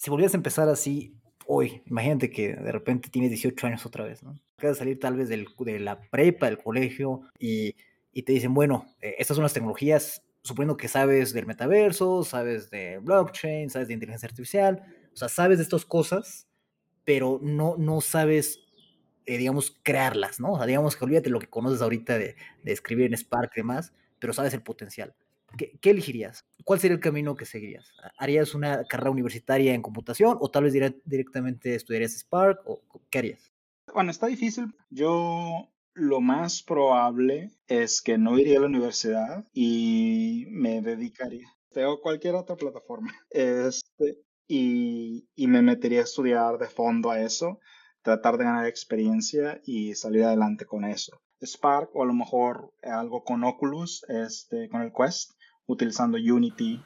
si volvieras a empezar así hoy, imagínate que de repente tienes 18 años otra vez, ¿no? Acabas de salir tal vez del, de la prepa, del colegio, y, y te dicen, bueno, eh, estas son las tecnologías, suponiendo que sabes del metaverso, sabes de blockchain, sabes de inteligencia artificial, o sea, sabes de estas cosas, pero no, no sabes, eh, digamos, crearlas, ¿no? O sea, digamos que olvídate lo que conoces ahorita de, de escribir en Spark y demás, pero sabes el potencial. ¿Qué, ¿Qué, elegirías? ¿Cuál sería el camino que seguirías? ¿Harías una carrera universitaria en computación o tal vez dire directamente estudiarías Spark o qué harías? Bueno, está difícil. Yo lo más probable es que no iría a la universidad y me dedicaría o cualquier otra plataforma. Este, y, y me metería a estudiar de fondo a eso, tratar de ganar experiencia y salir adelante con eso. Spark o a lo mejor algo con Oculus, este, con el Quest, utilizando Unity.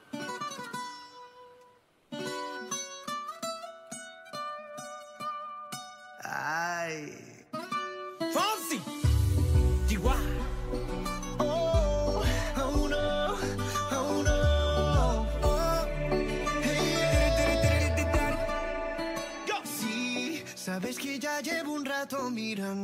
Ay. Fonsi. Oh, oh oh sabes que ya llevo un rato mirándote.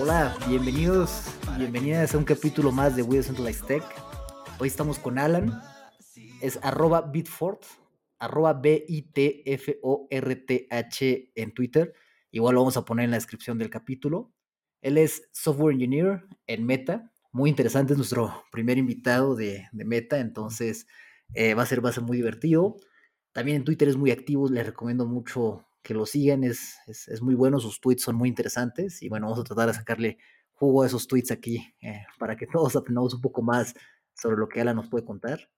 Hola, bienvenidos, bienvenidas a un capítulo más de We Decentralized Tech. Hoy estamos con Alan, es arroba Bitfort, arroba B-I-T-F-O-R-T-H en Twitter. Igual lo vamos a poner en la descripción del capítulo. Él es Software Engineer en Meta. Muy interesante, es nuestro primer invitado de, de Meta, entonces eh, va, a ser, va a ser muy divertido. También en Twitter es muy activo, les recomiendo mucho que lo sigan, es, es, muy bueno, sus tweets son muy interesantes y bueno, vamos a tratar de sacarle jugo a esos tweets aquí eh, para que todos aprendamos un poco más sobre lo que Alan nos puede contar.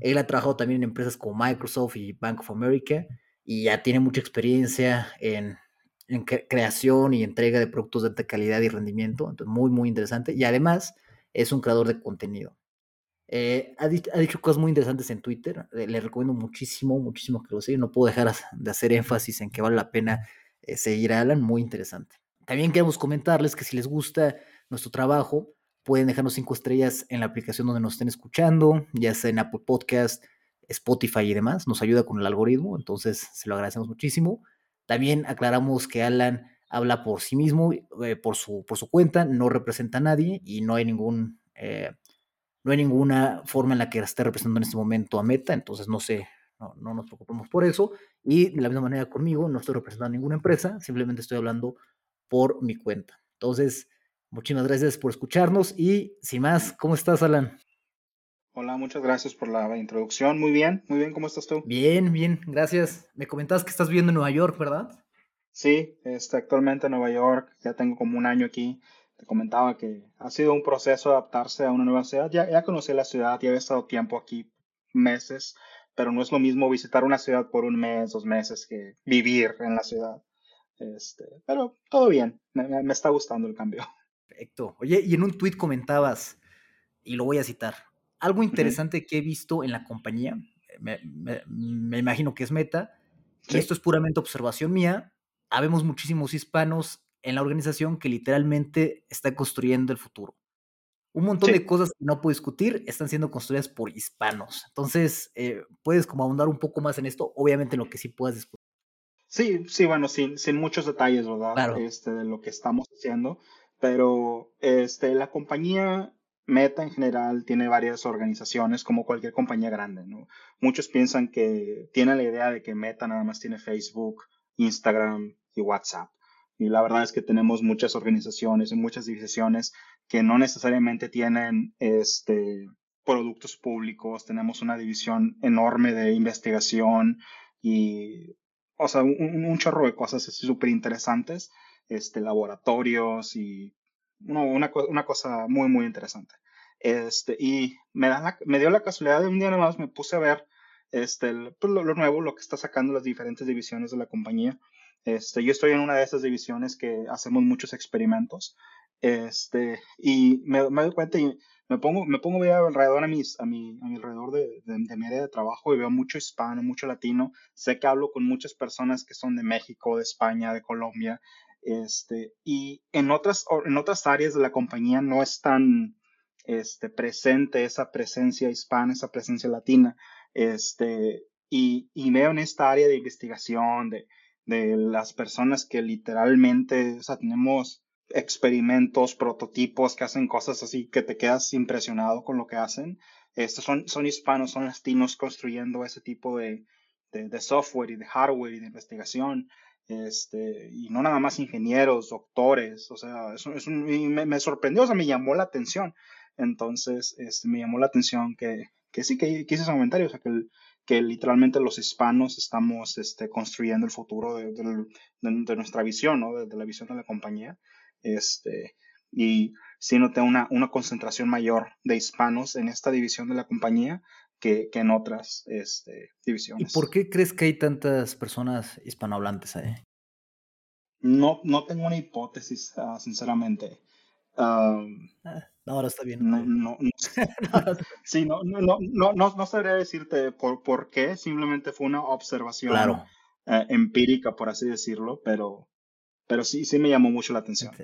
Él ha trabajado también en empresas como Microsoft y Bank of America y ya tiene mucha experiencia en, en cre creación y entrega de productos de alta calidad y rendimiento, entonces muy, muy interesante. Y además es un creador de contenido. Eh, ha, dicho, ha, dicho, cosas muy interesantes en Twitter. Eh, le recomiendo muchísimo, muchísimo que lo siga. No puedo dejar de hacer énfasis en que vale la pena eh, seguir a Alan. Muy interesante. También queremos comentarles que si les gusta nuestro trabajo, pueden dejarnos cinco estrellas en la aplicación donde nos estén escuchando, ya sea en Apple Podcast, Spotify y demás. Nos ayuda con el algoritmo, entonces se lo agradecemos muchísimo. También aclaramos que Alan habla por sí mismo, eh, por, su, por su cuenta, no representa a nadie y no hay ningún no hay ninguna forma en la que esté representando en este momento a Meta, entonces no sé, no, no, nos preocupemos por eso. Y de la misma manera conmigo, no estoy representando a ninguna empresa, simplemente estoy hablando por mi cuenta. Entonces, muchísimas gracias por escucharnos y sin más, ¿cómo estás, Alan? Hola, muchas gracias por la introducción. Muy bien, muy bien, ¿cómo estás tú? Bien, bien, gracias. Me comentabas que estás viviendo en Nueva York, ¿verdad? Sí, este, actualmente en Nueva York, ya tengo como un año aquí te comentaba que ha sido un proceso adaptarse a una nueva ciudad. Ya, ya conocí la ciudad, ya he estado tiempo aquí, meses, pero no es lo mismo visitar una ciudad por un mes, dos meses que vivir en la ciudad. Este, pero todo bien, me, me está gustando el cambio. Perfecto. Oye, y en un tweet comentabas, y lo voy a citar, algo interesante uh -huh. que he visto en la compañía, me, me, me imagino que es Meta, sí. y esto es puramente observación mía, habemos muchísimos hispanos en la organización que literalmente está construyendo el futuro. Un montón sí. de cosas que no puedo discutir están siendo construidas por hispanos. Entonces, eh, puedes como ahondar un poco más en esto, obviamente en lo que sí puedas discutir. Sí, sí, bueno, sin, sin muchos detalles, ¿verdad? Claro. Este, de lo que estamos haciendo, pero este, la compañía Meta en general tiene varias organizaciones, como cualquier compañía grande, ¿no? Muchos piensan que tienen la idea de que Meta nada más tiene Facebook, Instagram y WhatsApp. Y la verdad es que tenemos muchas organizaciones y muchas divisiones que no necesariamente tienen este, productos públicos. Tenemos una división enorme de investigación y o sea, un, chorro de cosas súper interesantes, este, laboratorios y una, una, cosa muy, muy interesante. Este, y me, da me dio la casualidad de un día nada más me puse a ver este, pues, lo, nuevo, lo que está sacando las diferentes divisiones de la compañía. Este, yo estoy en una de esas divisiones que hacemos muchos experimentos. Este, y me, me doy cuenta y me pongo, me pongo alrededor a, mis, a, mi, a mi alrededor de, de, mi área de trabajo y veo mucho hispano, mucho latino. Sé que hablo con muchas personas que son de México, de España, de Colombia. Este, y en otras, en otras áreas de la compañía no es tan este, presente esa presencia hispana, esa presencia latina. Este, y, y veo en esta área de investigación de, de las personas que literalmente, o sea, tenemos experimentos, prototipos que hacen cosas así que te quedas impresionado con lo que hacen. Estos son, son hispanos, son latinos construyendo ese tipo de, de, software y de hardware y de investigación. Este, y no nada más ingenieros, doctores, o sea, eso, es me, me, sorprendió, o sea, me llamó la atención. Entonces, este, me llamó la atención que, que sí, que, que hice ese comentario, o sea, que, que literalmente los hispanos estamos este, construyendo el futuro de, de, nuestra visión, ¿no? De, la visión de la compañía. Este, y sí noté una, una concentración mayor de hispanos en esta división de la compañía que, que en otras este, divisiones. ¿Y por qué crees que hay tantas personas hispanohablantes ahí? No, no tengo una hipótesis, uh, sinceramente. Um, no, ahora está bien. No, no, no, sí, no, no, no, no, no, sabría decirte por, por qué, simplemente fue una observación claro. uh, empírica, por así decirlo, pero pero sí, sí me llamó mucho la atención.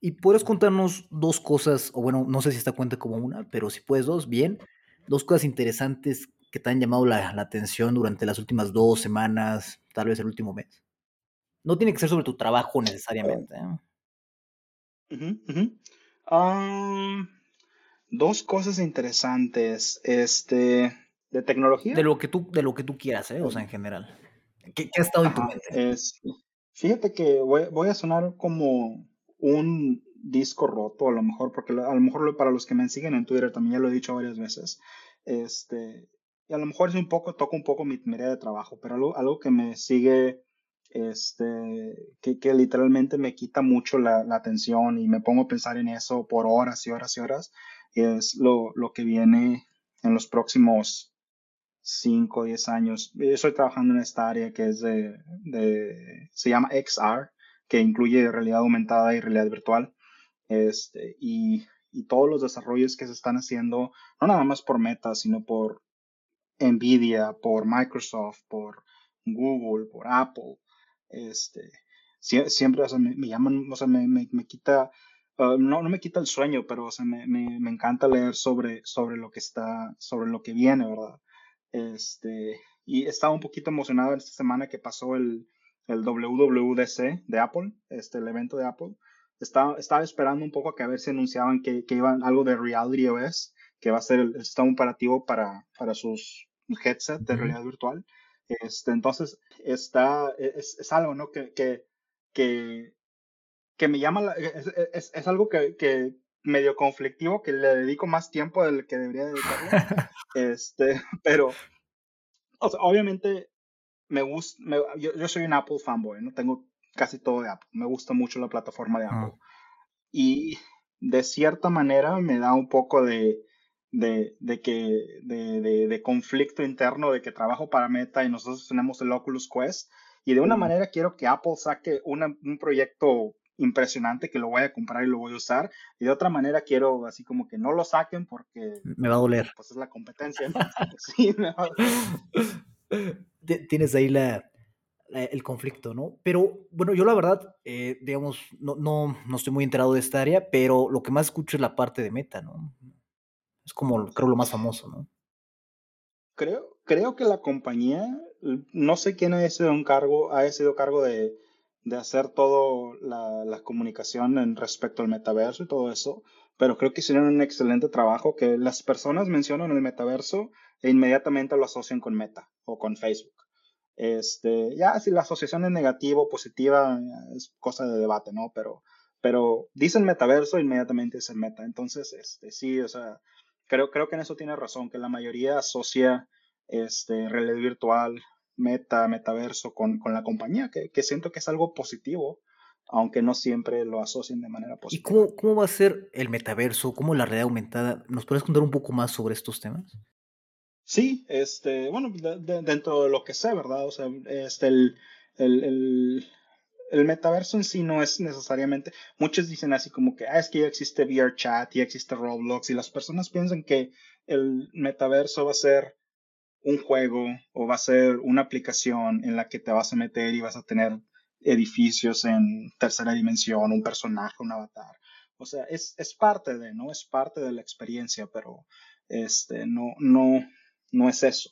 ¿Y puedes contarnos dos cosas, o bueno, no sé si esta cuenta como una, pero si puedes dos, bien, dos cosas interesantes que te han llamado la, atención durante las últimas dos semanas, tal vez el último mes? No tiene que ser sobre tu trabajo necesariamente. ¿eh? Dos cosas interesantes, este, de tecnología. De lo que tú, de lo que tú quieras, ¿eh? o sea, en general. ¿Qué, ha estado en tu mente? Es, Fíjate que voy, a sonar como un disco roto, a lo mejor, porque a lo mejor para los que me siguen en Twitter también ya lo he dicho varias veces. Este, y a lo mejor es un poco, toco un poco mi, mi de trabajo, pero algo, algo que me sigue, este, que, que literalmente me quita mucho la, la, atención y me pongo a pensar en eso por horas y horas y horas, es lo, lo que viene en los próximos 5 o 10 años. Yo estoy trabajando en esta área que es de, de, se llama XR, que incluye realidad aumentada y realidad virtual. Este, y, y todos los desarrollos que se están haciendo, no nada más por Meta, sino por Nvidia, por Microsoft, por Google, por Apple. Este, siempre o sea, me, llaman, o sea, me, me, me quita, uh, no, no me quita el sueño, pero o sea, me, me, me encanta leer sobre, sobre lo que está, sobre lo que viene, ¿verdad? Este, y estaba un poquito emocionado esta semana que pasó el, el WWDC de Apple, este, el evento de Apple. Estaba, estaba esperando un poco a que a ver si anunciaban que, que iban algo de Reality OS, que va a ser el, sistema operativo para, para sus headsets de realidad virtual. Este, entonces, está, es, es algo, ¿no? Que, que, que, que me llama, es, es, es, algo que, que, medio conflictivo que le dedico más tiempo del que debería dedicarle. este, pero, o sea, obviamente me gusta, yo, yo, soy un Apple fanboy, ¿no? Tengo casi todo de Apple. Me gusta mucho la plataforma de Apple. Y de cierta manera me da un poco de, de, de que, de, de, de, conflicto interno de que trabajo para Meta y nosotros tenemos el Oculus Quest. Y de una manera quiero que Apple saque una, un proyecto impresionante que lo voy a comprar y lo voy a usar. Y de otra manera quiero así como que no lo saquen porque... Me va a doler. Pues es la competencia. sí, Tienes ahí la, el conflicto, ¿no? Pero bueno, yo la verdad, eh, digamos, no, no, no estoy muy enterado de esta área, pero lo que más escucho es la parte de meta, ¿no? Es como, creo, lo más famoso, ¿no? Creo, creo que la compañía, no sé quién ha sido un cargo, ha sido cargo de, de hacer todo la, la, comunicación en respecto al metaverso y todo eso, pero creo que hicieron un excelente trabajo que las personas mencionan el metaverso e inmediatamente lo asocian con Meta o con Facebook. Este, ya si la asociación es negativa o positiva es cosa de debate, ¿no? Pero, pero dicen metaverso inmediatamente dicen meta. Entonces, este, sí, o sea, creo, creo que en eso tiene razón, que la mayoría asocia este, realidad virtual meta, metaverso con, con la compañía, que, que, siento que es algo positivo, aunque no siempre lo asocien de manera positiva. ¿Y cómo, cómo va a ser el metaverso? ¿Cómo la realidad aumentada? ¿Nos puedes contar un poco más sobre estos temas? Sí, este, bueno, dentro de lo que sé, ¿verdad? O sea, este, el, el, el, el, metaverso en sí no es necesariamente, muchos dicen así como que, ah, es que ya existe VRChat, ya existe Roblox, y las personas piensan que el metaverso va a ser un juego o va a ser una aplicación en la que te vas a meter y vas a tener edificios en tercera dimensión, un personaje, un avatar. O sea, es, es parte de, ¿no? Es parte de la experiencia, pero este, no, no, no es eso.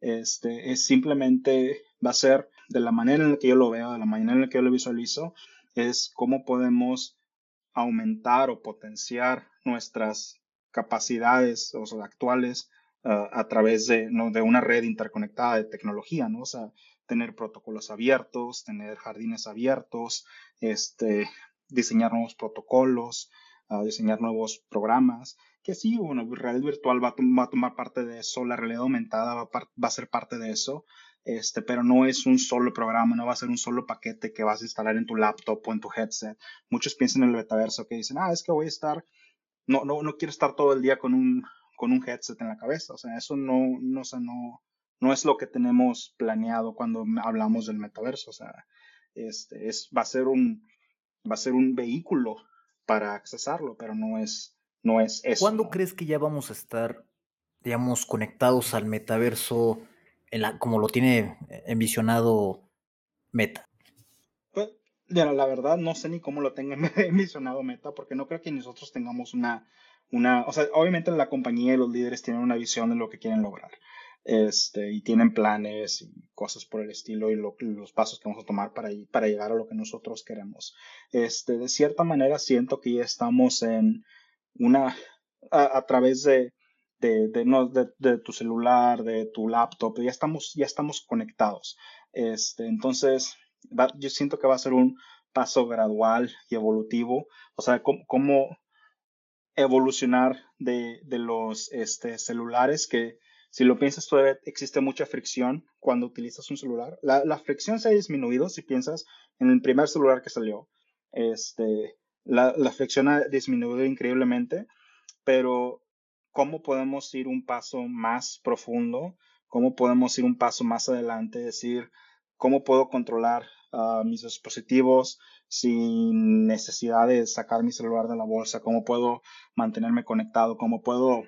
Este, es simplemente, va a ser de la manera en la que yo lo veo, de la manera en la que yo lo visualizo, es cómo podemos aumentar o potenciar nuestras capacidades o sea, actuales uh, a través de, ¿no? de una red interconectada de tecnología, ¿no? O sea, tener protocolos abiertos, tener jardines abiertos, este, diseñar nuevos protocolos, uh, diseñar nuevos programas que sí, bueno, realidad virtual va a, tomar parte de eso, la realidad aumentada va a, ser parte de eso, este, pero no es un solo programa, no va a ser un solo paquete que vas a instalar en tu laptop o en tu headset. Muchos piensan en el metaverso que dicen, ah, es que voy a estar, no, no, no quiero estar todo el día con un, con un headset en la cabeza, o sea, eso no, no, o no, no es lo que tenemos planeado cuando hablamos del metaverso, o sea, este, es, va a ser un, va a ser un vehículo para accesarlo, pero no es, no es eso. ¿Cuándo crees que ya vamos a estar, digamos, conectados al metaverso como lo tiene envisionado Meta? Pues, la verdad no sé ni cómo lo tenga envisionado Meta, porque no creo que nosotros tengamos una, una, o sea, obviamente la compañía y los líderes tienen una visión de lo que quieren lograr. Este, y tienen planes y cosas por el estilo y los pasos que vamos a tomar para, para llegar a lo que nosotros queremos. Este, de cierta manera siento que ya estamos en, una, a, través de, de, de, tu celular, de tu laptop, ya estamos, ya estamos conectados. Este, entonces, yo siento que va a ser un paso gradual y evolutivo, o sea, cómo, evolucionar de, de los este, celulares que si lo piensas todavía existe mucha fricción cuando utilizas un celular. La, la, fricción se ha disminuido si piensas en el primer celular que salió. Este, la, la fricción ha disminuido increíblemente, pero ¿cómo podemos ir un paso más profundo? ¿Cómo podemos ir un paso más adelante? Decir, ¿cómo puedo controlar uh, mis dispositivos sin necesidad de sacar mi celular de la bolsa? ¿Cómo puedo mantenerme conectado? ¿Cómo puedo,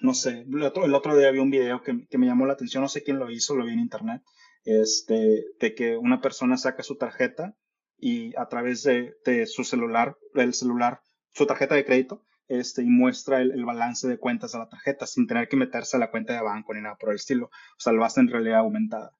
no sé, el otro, el otro día vi un video que, que, me llamó la atención, no sé quién lo hizo, lo vi en internet, este, de que una persona saca su tarjeta y a través de, de, su celular, el celular, su tarjeta de crédito, este, y muestra el, el, balance de cuentas de la tarjeta sin tener que meterse a la cuenta de banco ni nada por el estilo. O sea, lo hace en realidad aumentada.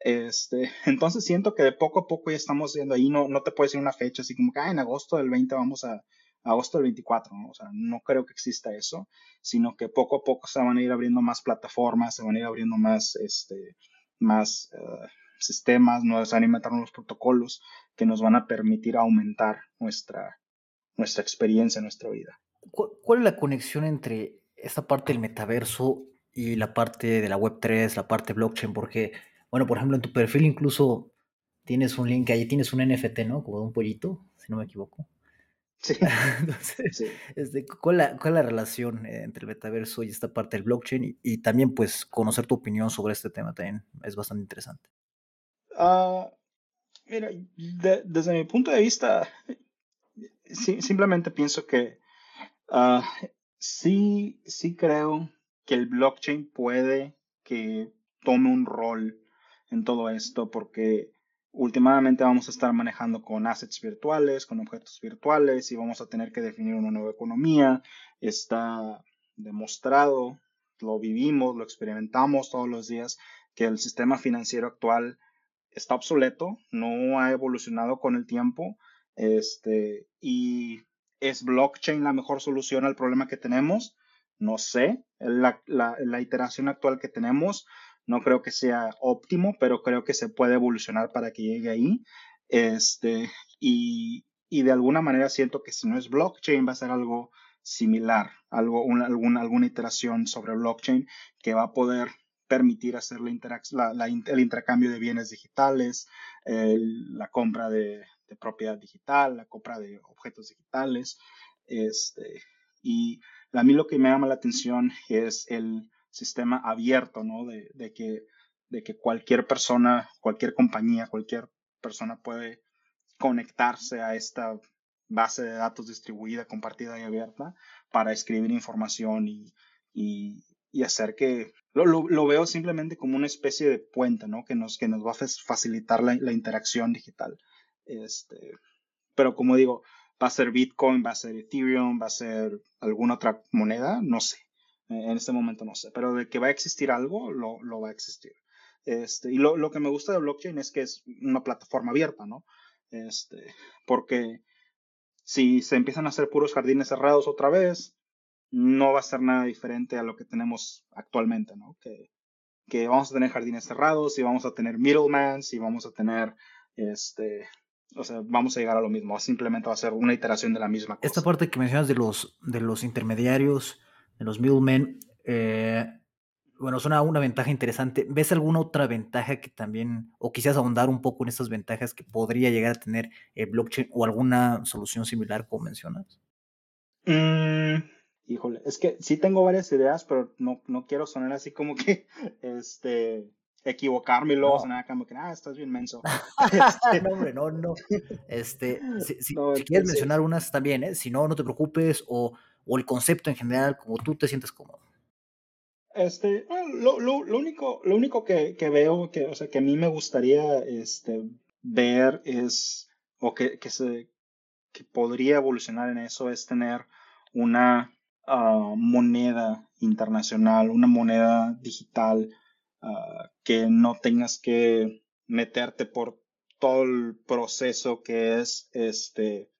Este, entonces siento que de poco a poco ya estamos viendo ahí, no, no te puedes decir una fecha así como que ah, en agosto del 20 vamos a, agosto del 24, ¿no? O sea, no creo que exista eso, sino que poco a poco se van a ir abriendo más plataformas, se van a ir abriendo más, este, más uh, sistemas, nos van a inventar nuevos protocolos que nos van a permitir aumentar nuestra, nuestra experiencia, nuestra vida. ¿Cuál es la conexión entre esta parte del metaverso y la parte de la Web3, la parte blockchain? Porque, bueno, por ejemplo, en tu perfil incluso tienes un link, ahí tienes un NFT, ¿no? Como de un pollito, si no me equivoco. Sí. Entonces, Este, ¿cuál, la, ¿cuál, es la relación entre el metaverso y esta parte del blockchain? Y, y, también, pues, conocer tu opinión sobre este tema también es bastante interesante. Uh, mira, desde mi punto de vista, sí, simplemente pienso que uh, sí, sí creo que el blockchain puede que tome un rol en todo esto porque últimamente vamos a estar manejando con assets virtuales, con objetos virtuales y vamos a tener que definir una nueva economía. Está demostrado, lo vivimos, lo experimentamos todos los días, que el sistema financiero actual está obsoleto, no ha evolucionado con el tiempo, este, y es blockchain la mejor solución al problema que tenemos. No sé, la, la, la, iteración actual que tenemos no creo que sea óptimo, pero creo que se puede evolucionar para que llegue ahí. Este, y, y de alguna manera siento que si no es blockchain va a ser algo similar, algo, una, alguna, alguna iteración sobre blockchain que va a poder permitir hacer la el intercambio de bienes digitales, la compra de, propiedad digital, la compra de objetos digitales. Este, y a mí lo que me llama la atención es el sistema abierto, ¿no? De, de, que, de que cualquier persona, cualquier compañía, cualquier persona puede conectarse a esta base de datos distribuida, compartida y abierta para escribir información y, y, y hacer que lo, lo, veo simplemente como una especie de puente, ¿no? Que nos, que nos va a facilitar la, interacción digital. Este, pero como digo, va a ser Bitcoin, va a ser Ethereum, va a ser alguna otra moneda, no sé. En este momento no sé, pero de que va a existir algo, lo, va a existir. Este, y lo, que me gusta de blockchain es que es una plataforma abierta, ¿no? Este, porque si se empiezan a hacer puros jardines cerrados otra vez, no va a ser nada diferente a lo que tenemos actualmente, ¿no? Que, que vamos a tener jardines cerrados y vamos a tener middlemen y vamos a tener, este, o sea, vamos a llegar a lo mismo. Simplemente va a ser una iteración de la misma cosa. Esta parte que mencionas de los, de los intermediarios, de los middlemen, eh, bueno, es una, ventaja interesante. ¿Ves alguna otra ventaja que también, o quisieras ahondar un poco en estas ventajas que podría llegar a tener el blockchain o alguna solución similar como mencionas? Mm, híjole, es que sí tengo varias ideas, pero no, no quiero sonar así como que, este, equivocarme y luego sonar como que, ah, estás bien menso. Este no, hombre, no, no. Este, si, si, si quieres mencionar unas también, ¿eh? Si no, no te preocupes, o, o el concepto en general, como tú te sientes cómodo. Este, ah, lo, lo, lo, único, lo único que, que, veo, que, o sea, que a mí me gustaría este, ver es, o que, que, se, que podría evolucionar en eso, es tener una uh, moneda internacional, una moneda digital, uh, que no tengas que meterte por todo el proceso que es este,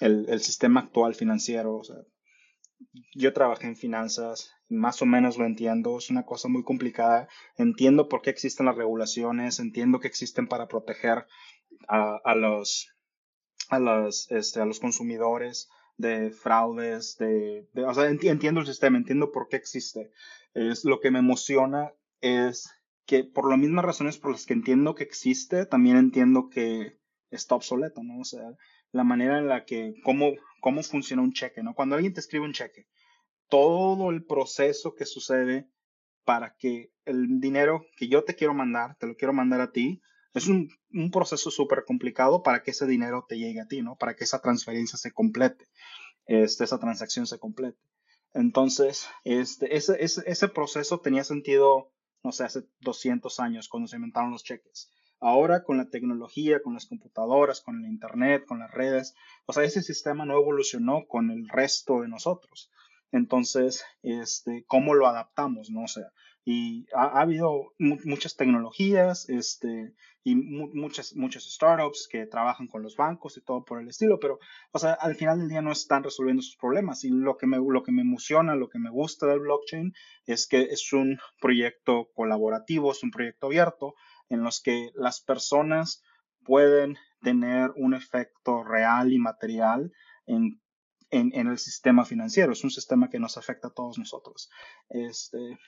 el, el sistema actual financiero. Yo trabajé en finanzas, más o menos lo entiendo, es una cosa muy complicada. Entiendo por qué existen las regulaciones, entiendo que existen para proteger a, a los, a, los, este, a los consumidores de fraudes, de, de o sea, entiendo el sistema, entiendo por qué existe. Es, lo que me emociona es que por las mismas razones por las que entiendo que existe, también entiendo que está obsoleto, ¿no? O sea, la manera en la que, cómo, cómo funciona un cheque, ¿no? Cuando alguien te escribe un cheque, todo el proceso que sucede para que el dinero que yo te quiero mandar, te lo quiero mandar a ti, es un, un proceso súper complicado para que ese dinero te llegue a ti, ¿no? Para que esa transferencia se complete, este, esa transacción se complete. Entonces, este, ese, ese, ese proceso tenía sentido, no sé, hace 200 años cuando se inventaron los cheques. Ahora con la tecnología, con las computadoras, con el Internet, con las redes, o sea, ese sistema no evolucionó con el resto de nosotros. Entonces, este, ¿cómo lo adaptamos? ¿no? O sea, y ha, habido muchas tecnologías este, y muchas, muchas startups que trabajan con los bancos y todo por el estilo, pero o sea, al final del día no están resolviendo sus problemas. Y lo que, me, lo que me emociona, lo que me gusta del blockchain es que es un proyecto colaborativo, es un proyecto abierto en los que las personas pueden tener un efecto real y material en en, el sistema financiero. Es un sistema que nos afecta a todos nosotros. Este,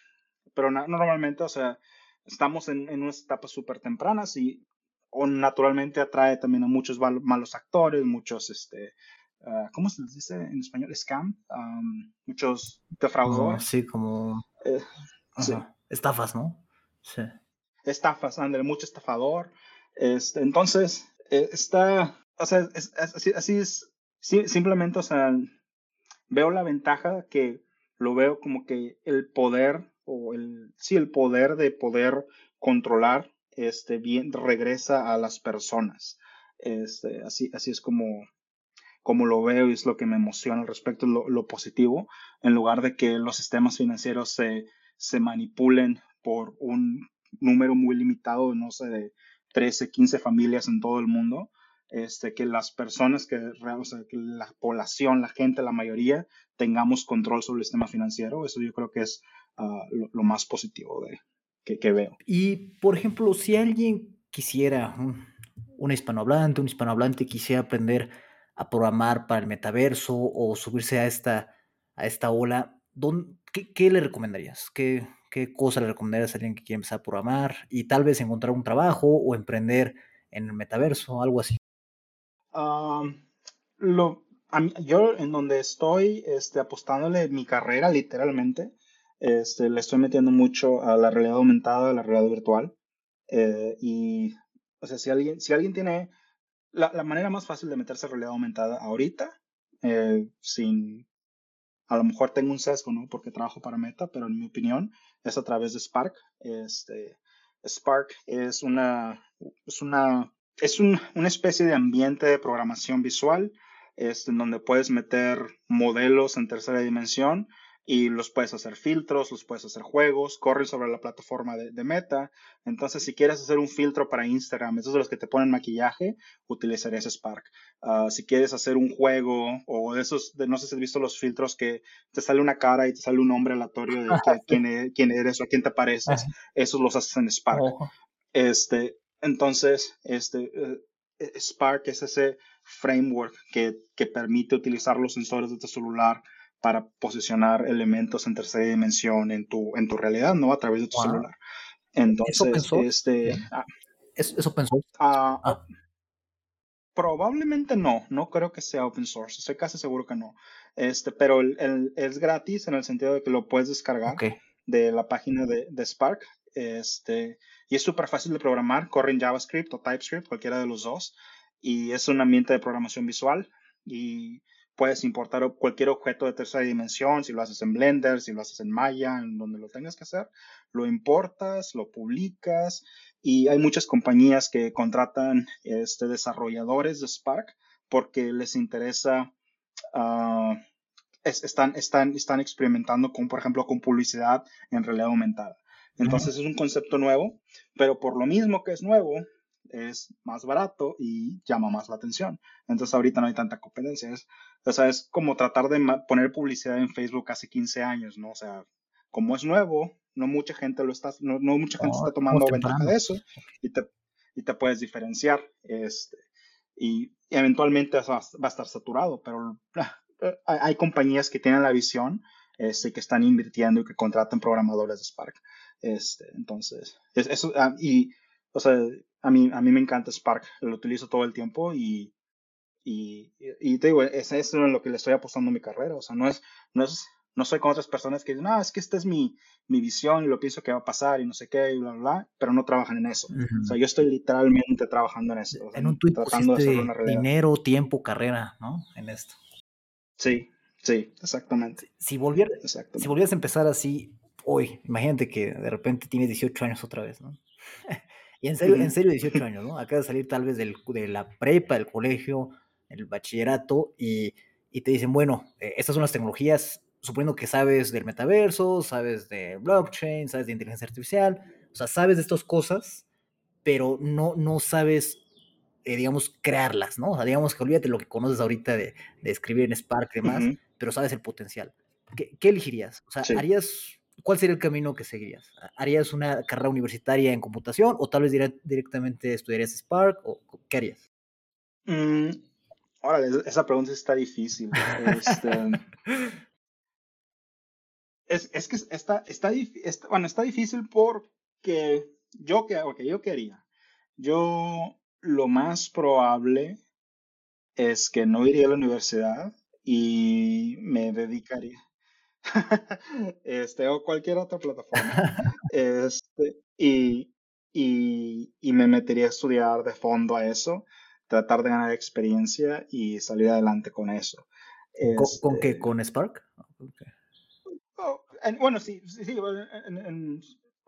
pero normalmente, o sea, estamos en, en unas etapas súper tempranas y o naturalmente atrae también a muchos malos actores, muchos, este, uh, ¿cómo se les dice en español? Scam, um, muchos defraudadores. sí, como eh, estafas, ¿no? Sí. Estafas, André, mucho estafador. Este, entonces, eh, está, o sea, así, así es Sí, simplemente, o sea, veo la ventaja que lo veo como que el poder o el, sí, el poder de poder controlar, este, bien, regresa a las personas. Este, así, así es como, como lo veo y es lo que me emociona al respecto, lo, lo positivo, en lugar de que los sistemas financieros se, se manipulen por un número muy limitado, no sé, de 13, 15 familias en todo el mundo, este, que las personas, que, o la población, la gente, la mayoría, tengamos control sobre el sistema financiero. Eso yo creo que es uh, lo, lo, más positivo de, que, que, veo. Y, por ejemplo, si alguien quisiera, un, un hispanohablante, un hispanohablante quisiera aprender a programar para el metaverso o subirse a esta, a esta ola, ¿qué, ¿qué, le recomendarías? ¿Qué, ¿Qué cosa le recomendarías a alguien que quiere empezar a programar y tal vez encontrar un trabajo o emprender en el metaverso, algo así? lo, yo en donde estoy este, apostándole mi carrera literalmente, este, le estoy metiendo mucho a la realidad aumentada, a la realidad virtual. Eh, y, o sea, si alguien, si alguien tiene la, manera más fácil de meterse a realidad aumentada ahorita, eh, sin, a lo mejor tengo un sesgo, ¿no? Porque trabajo para Meta, pero en mi opinión es a través de Spark. Este, Spark es una, es una, es un, una especie de ambiente de programación visual, este, en donde puedes meter modelos en tercera dimensión y los puedes hacer filtros, los puedes hacer juegos, corren sobre la plataforma de, Meta. Entonces, si quieres hacer un filtro para Instagram, esos de los que te ponen maquillaje, utilizarías Spark. Ah, si quieres hacer un juego o de esos, de, no sé si has visto los filtros que te sale una cara y te sale un nombre aleatorio de quién, e, quién, eres o a quién te pareces, esos los haces en Spark. Este, entonces, este, eh, Spark es ese framework que, que permite utilizar los sensores de tu celular para posicionar elementos en tercera dimensión en tu, en tu realidad, ¿no? A través de tu celular. Entonces, este... Ah, ¿Eso pensó? Ah, ah. Probablemente no, no creo que sea open source, estoy casi seguro que no. Este, pero el, es gratis en el sentido de que lo puedes descargar de la página de, de Spark. Este, y es súper fácil de programar, corre en JavaScript o TypeScript, cualquiera de los dos. Y es un ambiente de programación visual. Y puedes importar cualquier objeto de tercera dimensión, si lo haces en Blender, si lo haces en Maya, en donde lo tengas que hacer, lo importas, lo publicas y hay muchas compañías que contratan este, desarrolladores de Spark porque les interesa, uh, están, están, están experimentando con, por ejemplo, con publicidad en realidad aumentada. Entonces es un concepto nuevo, pero por lo mismo que es nuevo, es más barato y llama más la atención. Entonces ahorita no hay tanta competencia. Es, o sea, es como tratar de poner publicidad en Facebook hace 15 años, ¿no? O sea, como es nuevo, no mucha gente lo está, no, mucha gente está tomando ventaja de eso y te, y te puedes diferenciar. Este, y, eventualmente va, a estar saturado, pero ah, hay, compañías que tienen la visión este, que están invirtiendo y que contratan programadores de Spark. Este, entonces, eso, ah, y, o sea, a mí, a mí me encanta Spark, lo utilizo todo el tiempo y, y, y te digo, es eso en lo que le estoy apostando a mi carrera. O sea, no es, no es, no soy con otras personas que dicen, no, es que esta es mi, mi visión y lo pienso que va a pasar y no sé qué y bla, bla, bla, pero no trabajan en eso. O sea, yo estoy literalmente trabajando en eso. en un tweet tratando de hacer una dinero, tiempo, carrera, ¿no? En esto. Sí, sí, exactamente. Si, volvieras, si volvieras a empezar así hoy, imagínate que de repente tienes 18 años otra vez, ¿no? Y en serio, en serio 18 años, ¿no? Acaba de salir tal vez del, de la prepa, del colegio, el bachillerato, y, y te dicen, bueno, eh, estas son las tecnologías, suponiendo que sabes del metaverso, sabes de blockchain, sabes de inteligencia artificial, o sea, sabes de estas cosas, pero no, no sabes, eh, digamos, crearlas, ¿no? O sea, digamos que olvídate lo que conoces ahorita de, de escribir en Spark y demás, pero sabes el potencial. ¿Qué, ¿Qué, elegirías? O sea, ¿harías ¿cuál sería el camino que seguirías? ¿Harías una carrera universitaria en computación o tal vez directamente estudiarías Spark o qué harías? Mm, esa pregunta está difícil. Este, es, es, que está, está, bueno, está difícil porque yo, okay, yo quería. Yo lo más probable es que no iría a la universidad y me dedicaría este, o cualquier otra plataforma. este, y, y, y, me metería a estudiar de fondo a eso, tratar de ganar experiencia y salir adelante con eso. ¿Con, qué? Este ¿Con Spark? Oh, bueno, sí, sí,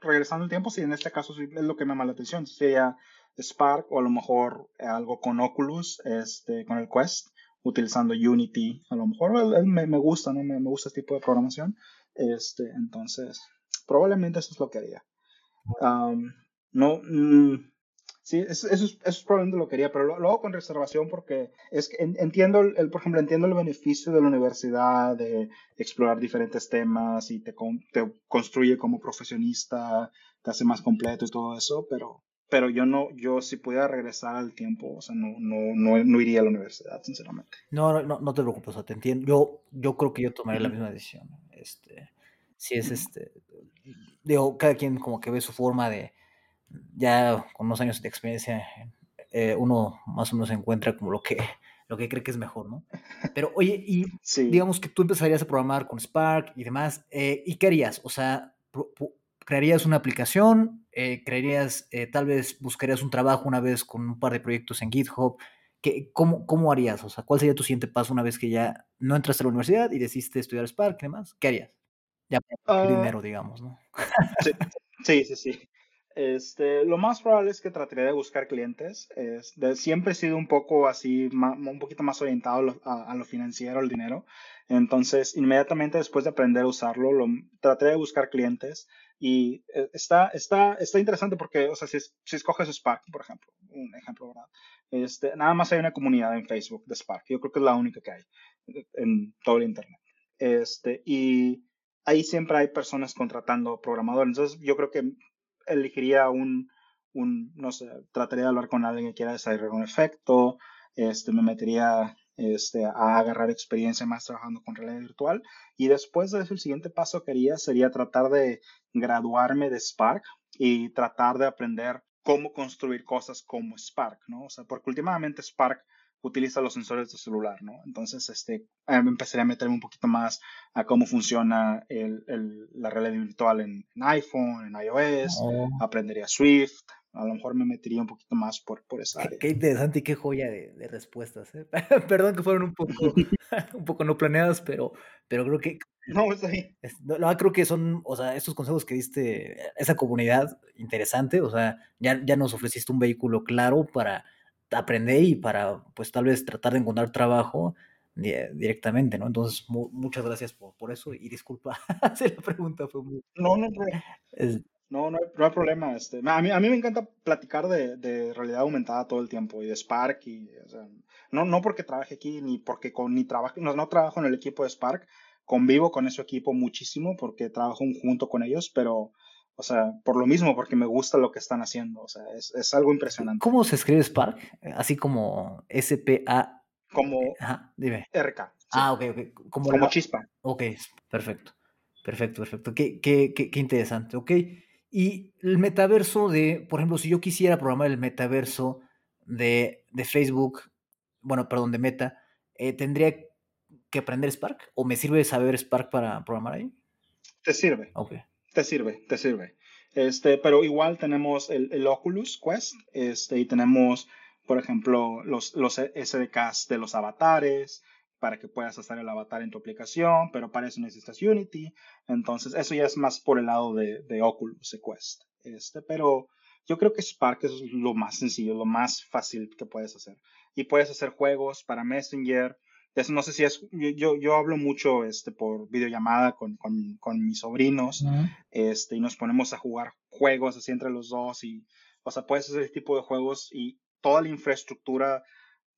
regresando el tiempo, sí, en este caso sí, es lo que me llama la atención. Sería Spark o a lo mejor algo con Oculus, este, con el Quest utilizando Unity. A lo mejor me, me gusta, ¿no? Me, me, gusta este tipo de programación. Este, entonces, probablemente eso es lo que haría. no, mm, sí, eso, eso, es, probablemente lo que haría, pero lo, hago con reservación porque es que entiendo, el, por ejemplo, entiendo el beneficio de la universidad de explorar diferentes temas y te, te construye como profesionista, te hace más completo y todo eso, pero pero yo no, yo si pudiera regresar al tiempo, o sea, no, no, no, no iría a la universidad, sinceramente. No, no, no te preocupes, o sea, te entiendo. Yo, yo creo que yo tomaré la misma decisión. Este, sí es este, digo, cada quien como que ve su forma de, ya con unos años de experiencia, eh, uno más o menos encuentra como lo que, lo que cree que es mejor, ¿no? Pero oye, y digamos que tú empezarías a programar con Spark y demás, eh, ¿y qué harías? O sea, ¿crearías una aplicación? Eh, ¿Crearías, tal vez buscarías un trabajo una vez con un par de proyectos en GitHub? ¿Qué, cómo, ¿Cómo harías? O sea, ¿cuál sería tu siguiente paso una vez que ya no entraste a la universidad y decidiste estudiar Spark y demás? ¿Qué harías? Ya uh, dinero, digamos, ¿no? sí, sí, sí. Este, lo más probable es que trataría de buscar clientes. Es siempre he sido un poco así, un poquito más orientado a lo, financiero, al dinero. Entonces, inmediatamente después de aprender a usarlo, lo, trataré de buscar clientes. Y eh, está, está, está interesante porque, o sea, si, si escoges Spark, por ejemplo, un ejemplo, ¿verdad? Este, nada más hay una comunidad en Facebook de Spark. Yo creo que es la única que hay en todo el Internet. Este, y ahí siempre hay personas contratando programadores. Entonces, yo creo que elegiría un, un, no sé, trataría de hablar con alguien que quiera desarrollar un efecto, este, me metería este, a agarrar experiencia más trabajando con realidad virtual. Y después de eso, el siguiente paso que haría sería tratar de graduarme de Spark y tratar de aprender cómo construir cosas como Spark, ¿no? O sea, porque últimamente Spark utiliza los sensores de celular, ¿no? Entonces, este, empezaría a meterme un poquito más a cómo funciona el, el, la realidad virtual en, iPhone, en iOS, oh. aprendería Swift, a lo mejor me metería un poquito más por, por esa área. Qué, interesante y qué joya de, de respuestas. ¿eh? Perdón que fueron un poco, un poco no planeadas, pero, pero creo que... No, está bien. No, creo que son, o sea, estos consejos que diste, esa comunidad interesante, o sea, ya, ya nos ofreciste un vehículo claro para aprender y para, pues tal vez tratar de encontrar trabajo directamente, ¿no? Entonces, muchas gracias por, por, eso y disculpa si la pregunta fue muy... No, no, no. No, no hay, problema. Este, a, mí, a mí me encanta platicar de, de, realidad aumentada todo el tiempo y de Spark. Y, o sea, no, no porque trabaje aquí ni porque con, ni trabajo, no, no trabajo en el equipo de Spark. Convivo con ese equipo muchísimo porque trabajo junto con ellos, pero o sea, por lo mismo, porque me gusta lo que están haciendo. O sea, es, es algo impresionante. ¿Cómo se escribe Spark? Así como S-P-A. Como Ajá, dime. RK. Ah, ok, ok. Como, chispa. Ok, perfecto. Perfecto, perfecto. Qué, qué, qué, qué, interesante. Ok. Y el metaverso de, por ejemplo, si yo quisiera programar el metaverso de, de Facebook, bueno, perdón, de Meta, eh, ¿tendría que aprender Spark? ¿O me sirve saber Spark para programar ahí? Te sirve. Ok. Te sirve, te sirve. Este, pero igual tenemos el, Oculus Quest, este, y tenemos, por ejemplo, los, los SDKs de los avatares, para que puedas hacer el avatar en tu aplicación, pero para eso necesitas Unity. Entonces, eso ya es más por el lado de, de Oculus Quest. Este, pero yo creo que Spark es lo más sencillo, lo más fácil que puedes hacer. Y puedes hacer juegos para Messenger, no sé si es, yo, yo hablo mucho este, por videollamada con, con, con mis sobrinos, este, y nos ponemos a jugar juegos así entre los dos, y, o sea, puedes hacer ese tipo de juegos y toda la infraestructura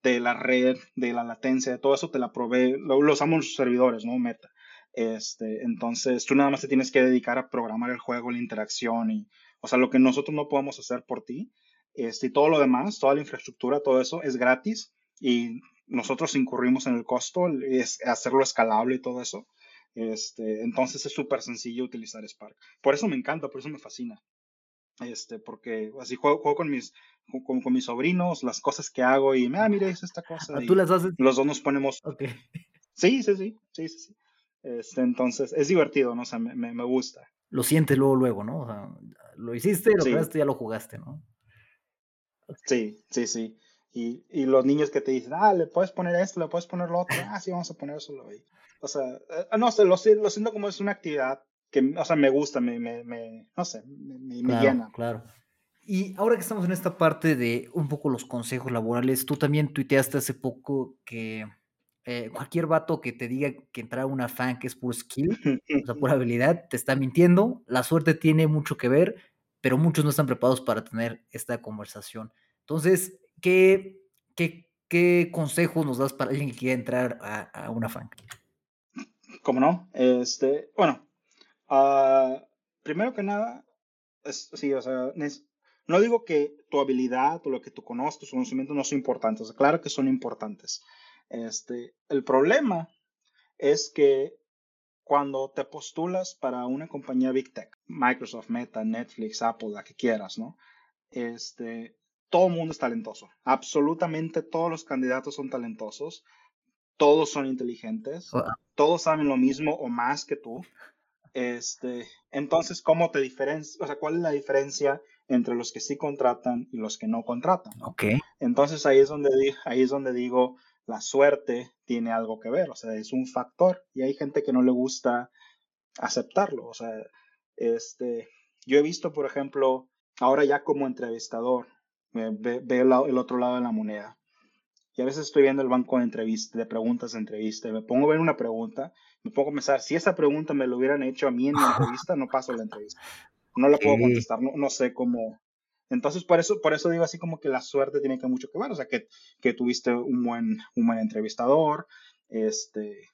de la red, de la latencia, de todo eso te la provee, lo, usamos los servidores, ¿no? Meta. Este, entonces, tú nada más te tienes que dedicar a programar el juego, la interacción y, o sea, lo que nosotros no podemos hacer por ti, este, y todo lo demás, toda la infraestructura, todo eso es gratis y nosotros incurrimos en el costo, es hacerlo escalable y todo eso. Este, entonces es súper sencillo utilizar Spark. Por eso me encanta, por eso me fascina. Este, porque así juego, con mis con, con, mis sobrinos, las cosas que hago y, ah, mire, es esta cosa. Ah, ¿Tú las haces? Los dos nos ponemos. Okay. Sí, sí, sí, sí, sí, sí. Este, entonces es divertido, ¿no? O sea, me, me, gusta. Lo sientes luego, luego, ¿no? O sea, lo hiciste, lo sí. ya lo jugaste, ¿no? Sí, sí, sí. Y, y, los niños que te dicen, ah, le puedes poner esto, le puedes poner lo otro, ah, sí, vamos a poner eso ahí. O sea, eh, no sé, lo, lo, siento como es una actividad que, o sea, me gusta, me, me, me no sé, me, claro, llena. Claro. Y ahora que estamos en esta parte de un poco los consejos laborales, tú también tuiteaste hace poco que eh, cualquier vato que te diga que entrar a una fan que es por skill, o sea, pura habilidad, te está mintiendo. La suerte tiene mucho que ver, pero muchos no están preparados para tener esta conversación. Entonces, ¿qué, qué, qué consejos nos das para alguien que quiera entrar a, a una fan? ¿Cómo no? Este, bueno, uh, primero que nada, es, sí, o sea, no digo que tu habilidad o lo que tú conoces, tus conocimientos no son importantes, claro que son importantes. Este, el problema es que cuando te postulas para una compañía Big Tech, Microsoft, Meta, Netflix, Apple, la que quieras, ¿no? Este, todo el mundo es talentoso. Absolutamente todos los candidatos son talentosos. Todos son inteligentes. Todos saben lo mismo o más que tú. Este, entonces, ¿cómo te diferencias? O sea, ¿cuál es la diferencia entre los que sí contratan y los que no contratan? Ok. Entonces ahí es donde ahí es donde digo la suerte tiene algo que ver, o sea, es un factor y hay gente que no le gusta aceptarlo, o sea, este, yo he visto, por ejemplo, ahora ya como entrevistador, eh, ve- veo la- el otro lado de la moneda. Y a veces estoy viendo el banco de entrevista, de preguntas de entrevista, y me pongo a ver una pregunta, me pongo a pensar, si esa pregunta me lo hubieran hecho a mí en la entrevista, no paso la entrevista. No la puedo contestar, no, no sé cómo. Entonces, por eso, por eso digo así como que la suerte tiene que mucho que ver, o sea, que, que tuviste un buen, un buen entrevistador, este,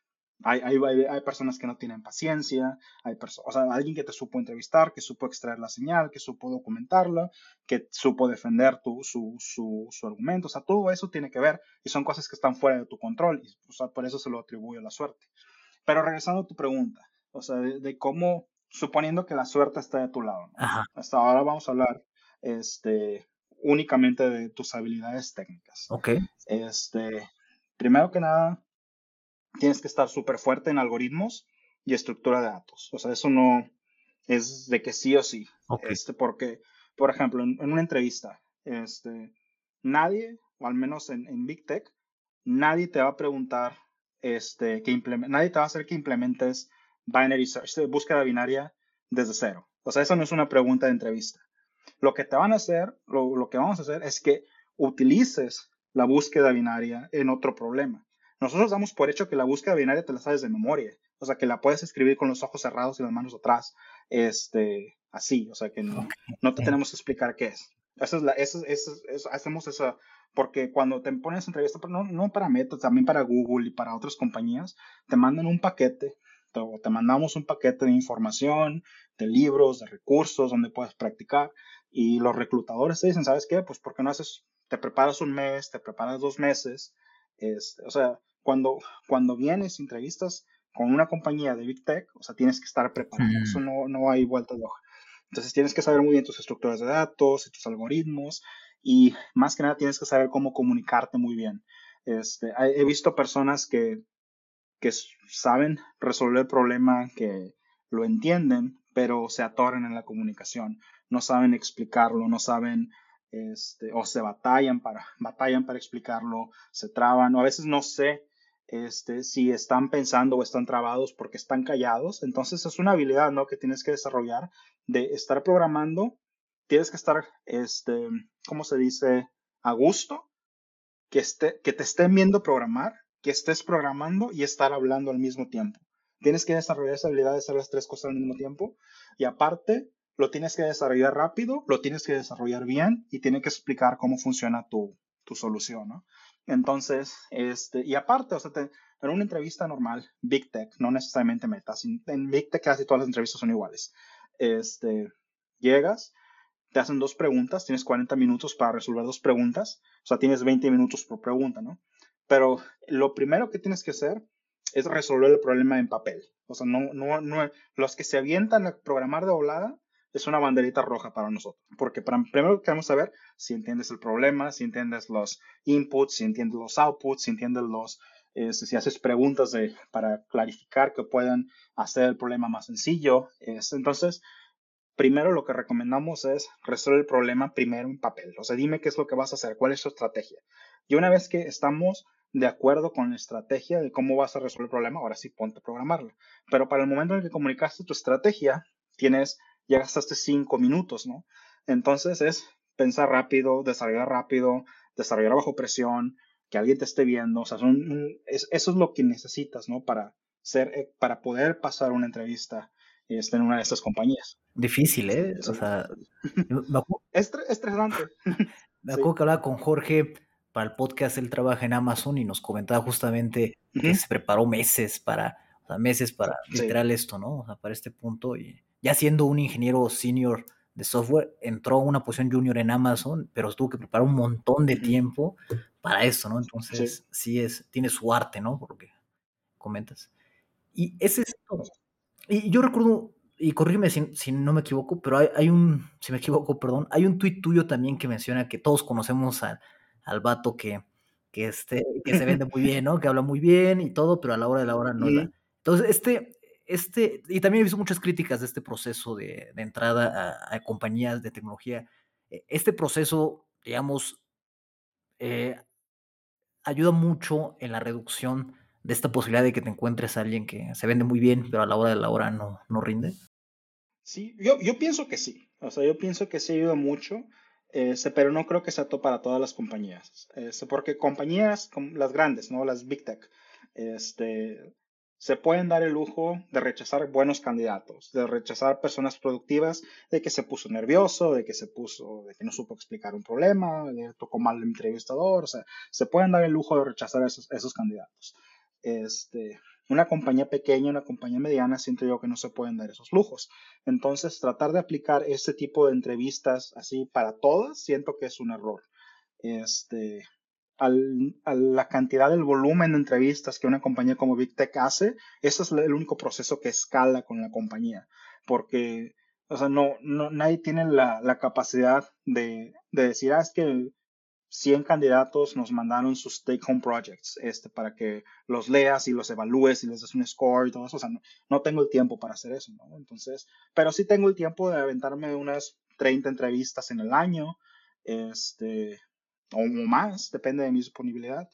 hay, hay, hay, personas que no tienen paciencia, hay o sea, alguien que te supo entrevistar, que supo extraer la señal, que supo documentarla, que supo defender tu, su, su, su argumento, o sea, todo eso tiene que ver y son cosas que están fuera de tu control, y, o sea, por eso se lo atribuyo a la suerte. Pero regresando a tu pregunta, o sea, de, de cómo, suponiendo que la suerte está de tu lado, ¿no? Hasta ahora vamos a hablar este, únicamente de tus habilidades técnicas. Ok. Este, primero que nada, tienes que estar súper fuerte en algoritmos y estructura de datos. O sea, eso no es de que sí o sí. Ok. Este, porque, por ejemplo, en, en una entrevista, este, nadie, o al menos en, en Big Tech, nadie te va a preguntar, este, que nadie te va a hacer que implementes binary search, búsqueda binaria desde cero. O sea, eso no es una pregunta de entrevista. Lo que te van a hacer, lo, lo que vamos a hacer es que utilices la búsqueda binaria en otro problema. Nosotros damos por hecho que la búsqueda binaria te la sabes de memoria, o sea, que la puedes escribir con los ojos cerrados y las manos atrás, este, así, o sea, que no, no te tenemos que explicar qué es. Esa es la, hacemos esa, porque cuando te pones entrevista, no, no para Meta, también para Google y para otras compañías, te mandan un paquete, te, te mandamos un paquete de información, de libros, de recursos donde puedes practicar, y los reclutadores te dicen, ¿sabes qué? Pues porque no haces, te preparas un mes, te preparas dos meses, este, o sea, cuando, cuando vienes, entrevistas con una compañía de Big Tech, o sea, tienes que estar preparado, Mm. eso no, no hay vuelta de hoja. Entonces tienes que saber muy bien tus estructuras de datos y tus algoritmos y más que nada tienes que saber cómo comunicarte muy bien. Este, he visto personas que, que saben resolver el problema, que lo entienden, pero se atoran en la comunicación, no saben explicarlo, no saben, este, o se batallan para, batallan para explicarlo, se traban, o a veces no sé este, si están pensando o están trabados porque están callados. Entonces es una habilidad, ¿no? Que tienes que desarrollar de estar programando. Tienes que estar, este, ¿cómo se dice? A gusto, que, esté, que te estén viendo programar, que estés programando y estar hablando al mismo tiempo. Tienes que desarrollar esa habilidad de hacer las tres cosas al mismo tiempo. Y aparte, lo tienes que desarrollar rápido, lo tienes que desarrollar bien y tiene que explicar cómo funciona tu, tu solución, ¿no? Entonces, este, y aparte, o sea, en una entrevista normal, Big Tech, no necesariamente Meta, sin- en Big Tech casi todas las entrevistas son iguales. Este, llegas, te hacen dos preguntas, tienes 40 minutos para resolver dos preguntas, o sea, tienes 20 minutos por pregunta, ¿no? Pero lo primero que tienes que hacer es resolver el problema en papel. O sea, no, no, no, los que se avientan a programar de volada es una banderita roja para nosotros. Porque para, primero queremos saber si entiendes el problema, si entiendes los inputs, si entiendes los outputs, si entiendes los, este, si haces preguntas de, para clarificar que puedan hacer el problema más sencillo. Es, entonces, primero lo que recomendamos es resolver el problema primero en papel. O sea, dime qué es lo que vas a hacer, cuál es tu estrategia. Y una vez que estamos de acuerdo con la estrategia de cómo vas a resolver el problema, ahora sí ponte a programarla. Pero para el momento en que comunicaste tu estrategia, tienes, ya gastaste cinco minutos, ¿no? Entonces es pensar rápido, desarrollar rápido, desarrollar bajo presión, que alguien te esté viendo, o sea, son, es- eso es lo que necesitas, ¿no? Para ser, eh, para poder pasar una entrevista este, en una de estas compañías. Difícil, ¿eh? O Sí. sea, Es estre- estresante. me Sí. acuerdo que hablaba con Jorge para el podcast, él trabaja en Amazon y nos comentaba justamente que se preparó meses para, o sea, meses para Sí. literal esto, ¿no? O sea, para este punto y ya siendo un ingeniero senior de software, entró a una posición junior en Amazon, pero tuvo que preparar un montón de tiempo para esto, ¿no? Entonces, sí, es, tiene su arte, ¿no? Por lo que comentas. Y ese es todo. y yo recuerdo, y corrígeme si, si no me equivoco, pero hay, hay, un, si me equivoco, perdón, hay un tuit tuyo también que menciona que todos conocemos al, al vato que, que, este, que se vende muy bien, ¿no? Que habla muy bien y todo, pero a la hora de la hora no la... Entonces, este, este, y también he visto muchas críticas de este proceso de, entrada a, compañías de tecnología. E, este proceso, digamos, eh, ayuda mucho en la reducción de esta posibilidad de que te encuentres a alguien que se vende muy bien, pero a la hora de la hora no, no rinde. Sí, yo, yo pienso que sí. O sea, yo pienso que sí ayuda mucho, este, pero no creo que sea todo para todas las compañías. Este, porque compañías como las grandes, ¿no? Las Big Tech, este, se pueden dar el lujo de rechazar buenos candidatos, de rechazar personas productivas, de que se puso nervioso, de que se puso, de que no supo explicar un problema, de que tocó mal el entrevistador, o sea, se pueden dar el lujo de rechazar esos, esos candidatos. Este, una compañía pequeña, una compañía mediana, siento yo que no se pueden dar esos lujos. Entonces, tratar de aplicar este tipo de entrevistas así para todas, siento que es un error. Este, a la cantidad del volumen de entrevistas que una compañía como Big Tech hace, ese es el único proceso que escala con la compañía, porque, o sea, no, no nadie tiene la, la capacidad de, de, decir, ah, es que 100 candidatos nos mandaron sus take home projects, este, para que los leas y los evalúes y les des un score y todo eso, o sea, no, no tengo el tiempo para hacer eso, ¿no? Entonces, pero sí tengo el tiempo de aventarme unas 30 entrevistas en el año, este, o más, depende de mi disponibilidad,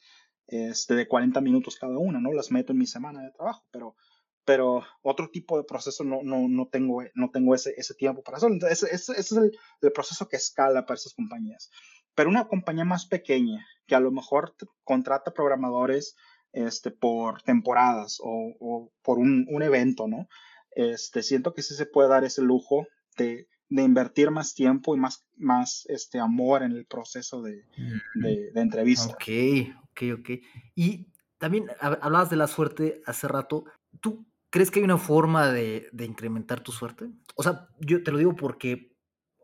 este, de 40 minutos cada una, ¿no? Las meto en mi semana de trabajo, pero, pero otro tipo de proceso no, no, no tengo, no tengo ese, ese tiempo para hacerlo. Entonces, ese, es el, proceso que escala para esas compañías. Pero una compañía más pequeña, que a lo mejor contrata programadores este, por temporadas o, o por un, un, evento, ¿no? Este, siento que sí se puede dar ese lujo de, de invertir más tiempo y más, más este amor en el proceso de, de, de entrevista. Ok, ok, ok. Y también hablabas de la suerte hace rato. ¿Tú crees que hay una forma de, de, incrementar tu suerte? O sea, yo te lo digo porque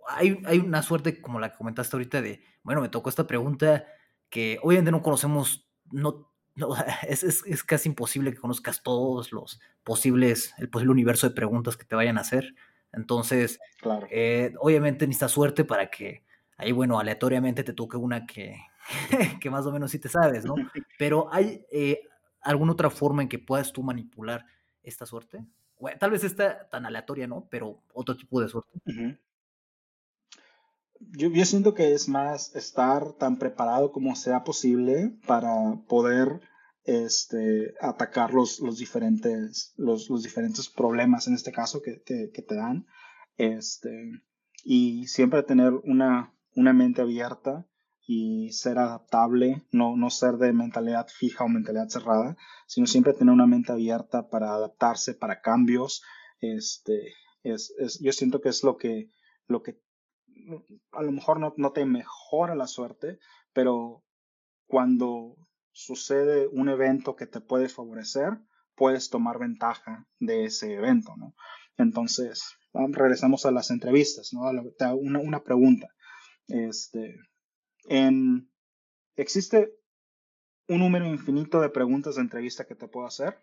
hay, hay una suerte como la que comentaste ahorita de, bueno, me tocó esta pregunta que obviamente no conocemos, no, no es, es, es, casi imposible que conozcas todos los posibles, el posible universo de preguntas que te vayan a hacer. Entonces, claro. eh, obviamente necesitas suerte para que ahí, bueno, aleatoriamente te toque una que, que más o menos sí te sabes, ¿no? Pero hay eh, alguna otra forma en que puedas tú manipular esta suerte. Bueno, tal vez esta tan aleatoria, ¿no? Pero otro tipo de suerte. Uh -huh. yo, yo siento que es más estar tan preparado como sea posible para poder este, atacar los, los, diferentes, los, los, diferentes problemas en este caso que, que, que, te dan. Este, y siempre tener una, una mente abierta y ser adaptable, no, no ser de mentalidad fija o mentalidad cerrada, sino siempre tener una mente abierta para adaptarse, para cambios. Este, es, es, yo siento que es lo que, lo que a lo mejor no, no te mejora la suerte, pero cuando sucede un evento que te puede favorecer, puedes tomar ventaja de ese evento, ¿no? Entonces, regresamos a las entrevistas, ¿no? Una, una pregunta. Este, en, existe un número infinito de preguntas de entrevista que te puedo hacer,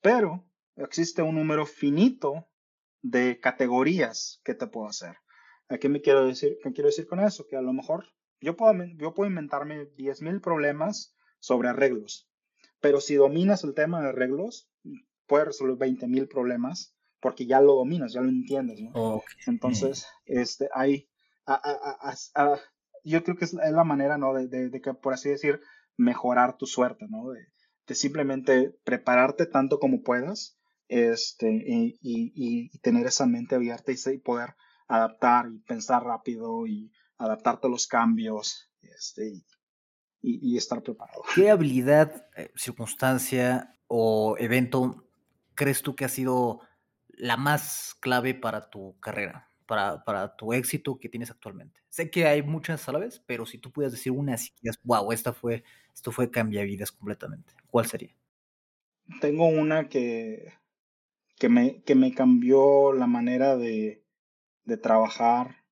pero existe un número finito de categorías que te puedo hacer. ¿A qué me quiero decir? ¿Qué quiero decir con eso? Que a lo mejor yo puedo, yo puedo inventarme 10.000 problemas sobre arreglos. Pero si dominas el tema de arreglos, puedes resolver 20 mil problemas porque ya lo dominas, ya lo entiendes. ¿no? Okay. Entonces, este, hay, a, a, a, yo creo que es la manera, ¿no? De, de, de, que, por así decir, mejorar tu suerte, ¿no? De, de simplemente prepararte tanto como puedas este, y, y, y tener esa mente abierta y, y, poder adaptar y pensar rápido y adaptarte a los cambios este, y, estar preparado. ¿Qué habilidad, eh, circunstancia o evento crees tú que ha sido la más clave para tu carrera, para, para, tu éxito que tienes actualmente? Sé que hay muchas a la vez, pero si tú pudieras decir una así que wow, esta fue, esto fue cambiavidas completamente, ¿cuál sería? Tengo una que, que, me, que me cambió la manera de, de trabajar,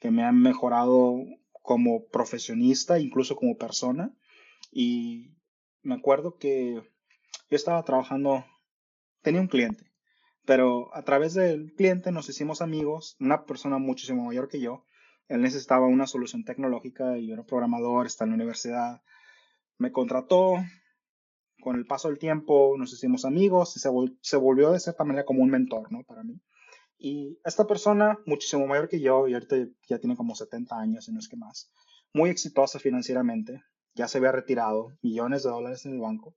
que me ha mejorado como profesionista, incluso como persona. Y me acuerdo que yo estaba trabajando, tenía un cliente, Pero a través del cliente nos hicimos amigos, una persona muchísimo mayor que yo. Él necesitaba una solución tecnológica y yo era programador, está en la universidad. Me contrató, con el paso del tiempo nos hicimos amigos y se, volvió de cierta manera como un mentor, ¿no? Para mí. Y esta persona, muchísimo mayor que yo, y ahorita ya tiene como 70 años y no es que más, muy exitosa financieramente, ya se había retirado, millones de dólares en el banco.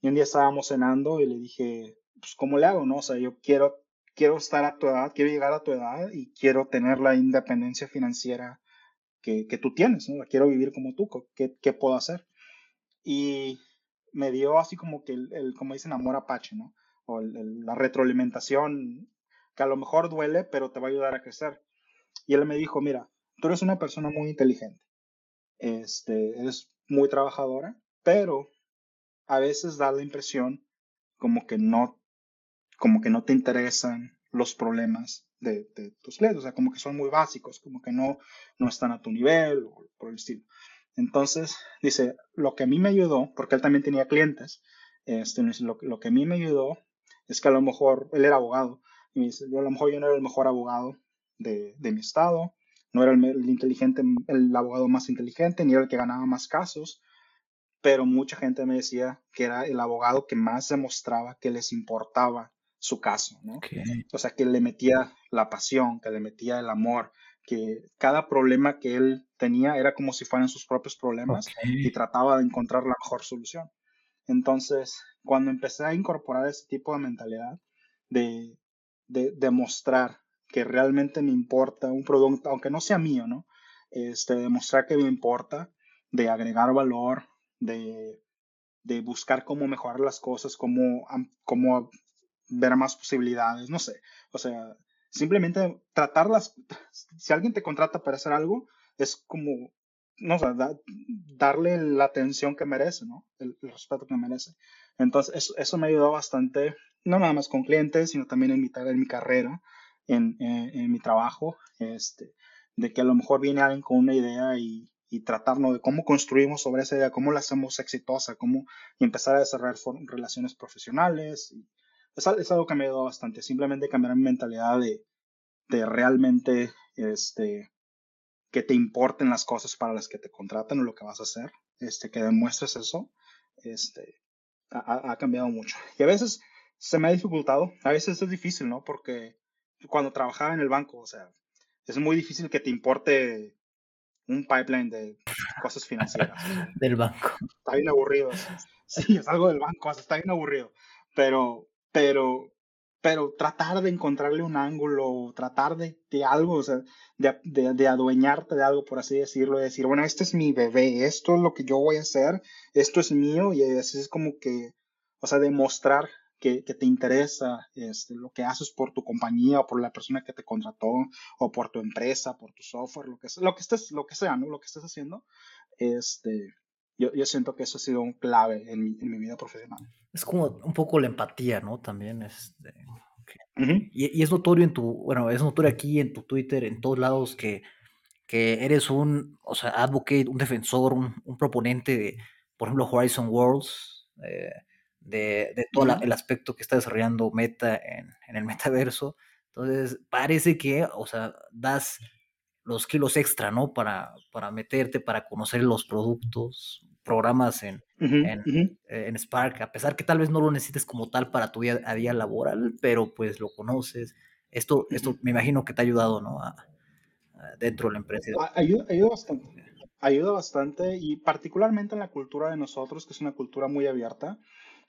Y un día estábamos cenando y le dije, pues, ¿cómo le hago, no? O sea, yo quiero, quiero estar a tu edad, quiero llegar a tu edad y quiero tener la independencia financiera que, que tú tienes, ¿no? Quiero vivir como tú, ¿qué, qué puedo hacer? Y me dio así como que el, como dicen, amor apache, ¿no? O la retroalimentación que a lo mejor duele, pero te va a ayudar a crecer. Y él me dijo, mira, tú eres una persona muy inteligente, este, eres muy trabajadora, pero a veces da la impresión como que no, como que no te interesan los problemas de, tus clientes, o sea, como que son muy básicos, como que no, no están a tu nivel por el estilo. Entonces, dice, lo que a mí me ayudó, porque él también tenía clientes, este, lo, lo, que a mí me ayudó es que a lo mejor él era abogado, y me dice, yo a lo mejor yo no era el mejor abogado de, de mi estado, no era el, inteligente, el abogado más inteligente, ni era el que ganaba más casos, pero mucha gente me decía que era el abogado que más demostraba que les importaba su caso, ¿no? O sea, que le metía la pasión, que le metía el amor, que cada problema que él tenía era como si fueran sus propios problemas y trataba de encontrar la mejor solución. Entonces, cuando empecé a incorporar ese tipo de mentalidad, de, de demostrar que realmente me importa un producto, aunque no sea mío, ¿no? Este, demostrar que me importa, de agregar valor, de, de buscar cómo mejorar las cosas, cómo, cómo ver más posibilidades, no sé. O sea, simplemente tratarlas, si alguien te contrata para hacer algo, es como, no sé, darle la atención que merece, ¿no? El, respeto que merece. Entonces, eso, eso, me ayudó bastante, no nada más con clientes, sino también en mi, en mi carrera, en, en, mi trabajo, este, de que a lo mejor viene alguien con una idea y, y tratarnos de cómo construimos sobre esa idea, cómo la hacemos exitosa, cómo empezar a desarrollar relaciones profesionales. Y es, algo que me ayudó bastante, simplemente cambiar mi mentalidad de, de realmente este, que te importen las cosas para las que te contratan o lo que vas a hacer, este, que demuestres eso, este, ha, ha cambiado mucho. Y a veces se me ha dificultado, a veces es difícil, ¿no? Porque cuando trabajaba en el banco, o sea, es muy difícil que te importe un pipeline de cosas financieras. del banco. Está bien aburrido. Sí, es algo del banco, está bien aburrido. Pero, pero, pero tratar de encontrarle un ángulo, tratar de, de algo, o sea, de, de, de, adueñarte de algo, por así decirlo, de decir, bueno, este es mi bebé, esto es lo que yo voy a hacer, esto es mío, y así es como que, o sea, demostrar que, te interesa este, lo que haces por tu compañía o por la persona que te contrató o por tu empresa, por tu software, lo que, lo que, estés, lo que sea, ¿no? Lo que estés haciendo, este, yo, yo siento que eso ha sido un clave en mi, en mi, vida profesional. Es como un poco la empatía, ¿no? También este, y, y, es notorio en tu, bueno, es notorio aquí en tu Twitter, en todos lados que, que eres un, o sea, advocate, un defensor, un, un proponente de, por ejemplo, Horizon Worlds, eh, de, de todo el aspecto que está desarrollando Meta en, en, el metaverso. Entonces, parece que, o sea, das los kilos extra, ¿no? Para, para meterte, para conocer los productos, programas en, en, en, Spark, a pesar que tal vez no lo necesites como tal para tu día a día laboral, pero pues lo conoces. Esto, esto me imagino que te ha ayudado, ¿no? A, dentro de la empresa. Ayuda, ayuda bastante. Ayuda bastante y particularmente en la cultura de nosotros, que es una cultura muy abierta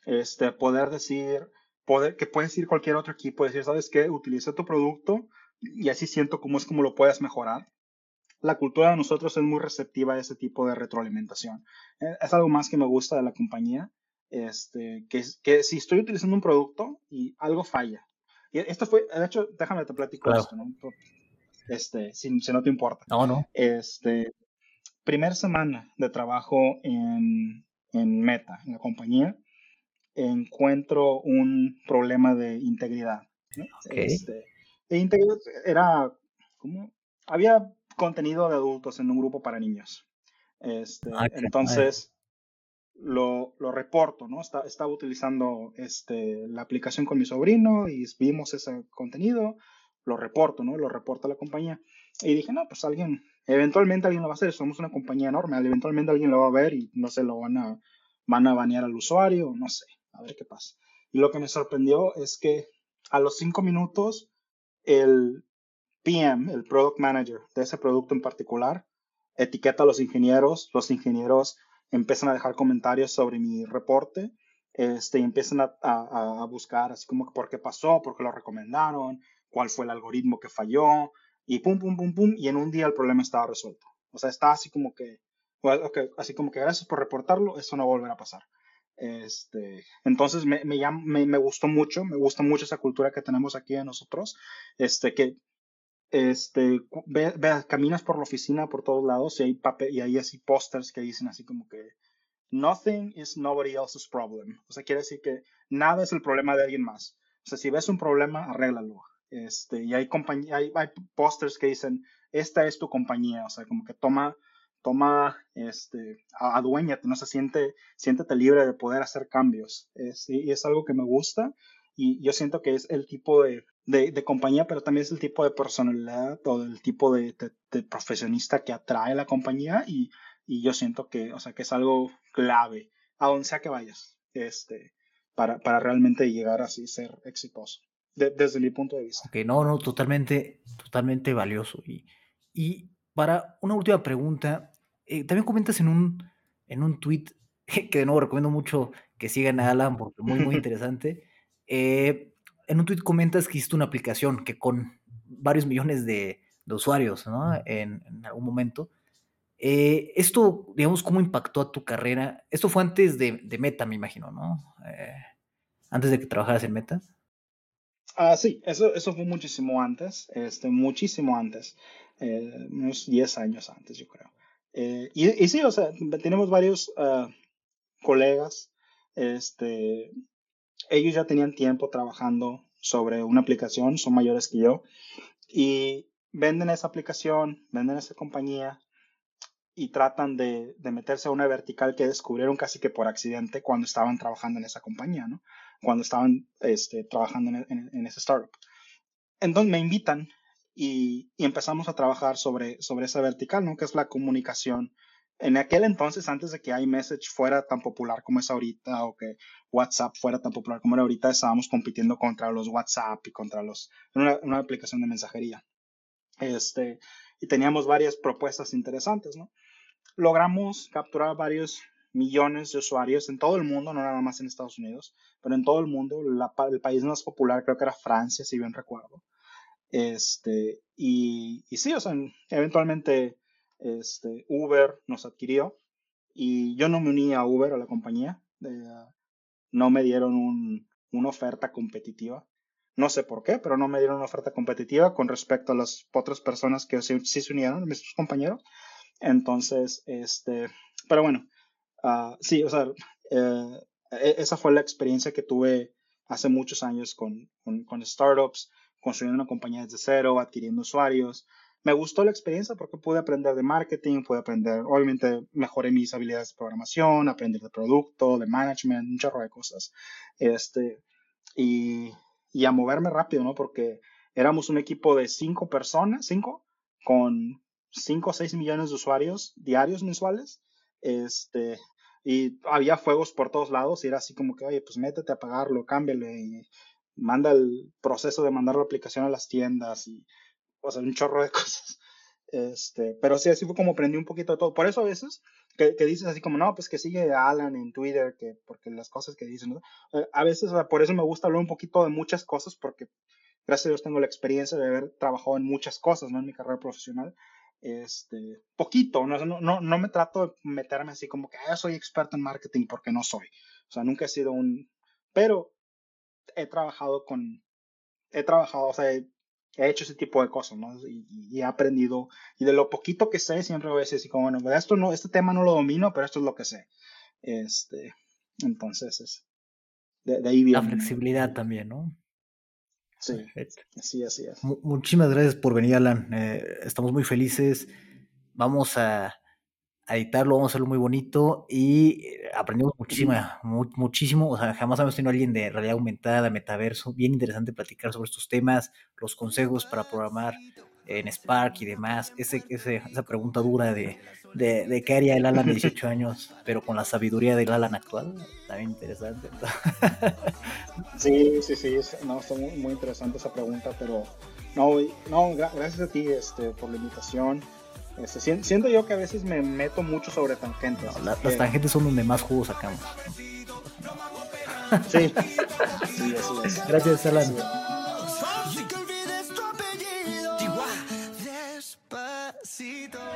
este, poder decir, poder, que puedes ir cualquier otro equipo y decir, ¿sabes qué? Utiliza tu producto y así siento cómo es como lo puedes mejorar. La cultura de nosotros es muy receptiva a ese tipo de retroalimentación. Eh, es algo más que me gusta de la compañía, este, que, que si estoy utilizando un producto y algo falla. Y esto fue, de hecho, déjame te platico esto, ¿no? Este, si, si, no te importa. No, no. Este, primer semana de trabajo en, en Meta, en la compañía, encuentro un problema de integridad. Este, de integridad era como había contenido de adultos en un grupo para niños. Este, ah, entonces, lo, lo reporto, ¿no? Está, estaba utilizando este, la aplicación con mi sobrino y vimos ese contenido, lo reporto, ¿no? Lo reporta la compañía. Y dije, no, pues alguien, eventualmente alguien lo va a hacer, somos una compañía enorme, eventualmente alguien lo va a ver y no se lo van a, van a banear al usuario, no sé, a ver qué pasa. Y lo que me sorprendió es que a los cinco minutos, el PM, el Product Manager de ese producto en particular, etiqueta a los ingenieros, los ingenieros empiezan a dejar comentarios sobre mi reporte, este, y empiezan a, a, a buscar así como por qué pasó, por qué lo recomendaron, cuál fue el algoritmo que falló, y pum, pum, pum, pum, y en un día el problema estaba resuelto. O sea, está así como que, okay, así como que gracias por reportarlo, eso no va a volver a pasar. Este, entonces me, me, gustó mucho, me gusta mucho esa cultura que tenemos aquí de nosotros, este, que este, ve, ve, caminas por la oficina por todos lados y hay, papel, y pósters que dicen así como que nothing is nobody else's problem. O sea, quiere decir que nada es el problema de alguien más. O sea, si ves un problema, arréglalo. Este, y hay, hay, hay pósters que dicen, esta es tu compañía. O sea, como que toma, toma, este, aduéñate, no se siente, siéntete libre de poder hacer cambios. Es, y es algo que me gusta y yo siento que es el tipo de, de, compañía, pero también es el tipo de personalidad o el tipo de, de, profesionista que atrae la compañía y, y, yo siento que, o sea, que es algo clave a donde sea que vayas, este, para, para realmente llegar así, ser exitoso, desde mi punto de vista. Ok, no, no, totalmente, totalmente valioso. Y para una última pregunta, eh, también comentas en un, en un tweet que de nuevo recomiendo mucho que sigan a Alan porque muy, muy interesante. Eh, en un tweet comentas que hiciste una aplicación que con varios millones de, de usuarios, ¿no? En, en, algún momento. Eh, esto, digamos, ¿cómo impactó a tu carrera? Esto fue antes de, de Meta, me imagino, ¿no? Eh, antes de que trabajaras en Meta. Ah, sí, eso, eso fue muchísimo antes, este, muchísimo antes, eh, unos 10 años antes, yo creo. Eh, y, y, sí, o sea, tenemos varios uh, colegas este, ellos ya tenían tiempo trabajando sobre una aplicación, son mayores que yo, y venden esa aplicación, venden esa compañía y tratan de, de, meterse a una vertical que descubrieron casi que por accidente cuando estaban trabajando en esa compañía, ¿no? Cuando estaban este, trabajando en, en, en ese startup. Entonces me invitan y, empezamos a trabajar sobre, sobre esa vertical, ¿no? Que es la comunicación en aquel entonces, antes de que iMessage fuera tan popular como es ahorita, o que WhatsApp fuera tan popular como era ahorita, estábamos compitiendo contra los WhatsApp y contra los, una, una aplicación de mensajería. Este, y teníamos varias propuestas interesantes, ¿no? Logramos capturar varios millones de usuarios en todo el mundo, no nada más en Estados Unidos, pero en todo el mundo. El país más popular creo que era Francia, si bien recuerdo. Este, y, y sí, o sea, eventualmente este, Uber nos adquirió y yo no me uní a Uber, a la compañía. Eh, no me dieron un, una oferta competitiva. No sé por qué, pero no me dieron una oferta competitiva con respecto a las otras personas que sí, se unieron, mis compañeros. Entonces, este, pero bueno, uh, sí, o sea, eh, e, esa fue la experiencia que tuve hace muchos años con, con startups, construyendo una compañía desde cero, adquiriendo usuarios, me gustó la experiencia porque pude aprender de marketing, pude aprender, obviamente mejoré mis habilidades de programación, aprender de producto, de management, un chorro de cosas. Este, y, y a moverme rápido, ¿no? Porque éramos un equipo de cinco personas, cinco, con cinco o seis millones de usuarios diarios mensuales. Este, y había fuegos por todos lados y era así como que, oye, pues métete a pagarlo, cámbiale y manda el proceso de mandar la aplicación a las tiendas y o sea, un chorro de cosas. Este, pero sí, así fue como aprendí un poquito de todo. Por eso a veces que, que, dices así como, no, pues que sigue a Alan en Twitter, que porque las cosas que dicen, ¿no? A veces, o sea, por eso me gusta hablar un poquito de muchas cosas, porque gracias a Dios tengo la experiencia de haber trabajado en muchas cosas, ¿no? En mi carrera profesional. Este, poquito, no, no, no me trato de meterme así como que ah, soy experto en marketing porque no soy. O sea, nunca he sido un, pero he trabajado con, he trabajado, o sea, he hecho ese tipo de cosas, ¿no? Y, y, he aprendido, y de lo poquito que sé, siempre voy a decir así como, bueno, esto no, este tema no lo domino, pero esto es lo que sé. Este, entonces, es, de, de ahí viene. La flexibilidad también, ¿no? Sí, así, así es. Muchísimas gracias por venir, Alan. Eh, estamos muy felices. Vamos a, a editarlo, vamos a hacerlo muy bonito y eh, aprendimos muchísimo, muchísimo, o sea, jamás habíamos tenido a alguien de realidad aumentada, metaverso, bien interesante platicar sobre estos temas, los consejos para programar en Spark y demás, ese, esa pregunta dura de, de, qué haría el Alan de 18 años, pero con la sabiduría del Alan actual, también interesante. Sí, sí, sí, no, está muy, muy interesante esa pregunta, pero no, no, gracias a ti este, por la invitación. Este, siento yo que a veces me meto mucho sobre tangentes. Las eh, tangentes son donde más jugo sacamos. Sí. sí. Gracias, Alan.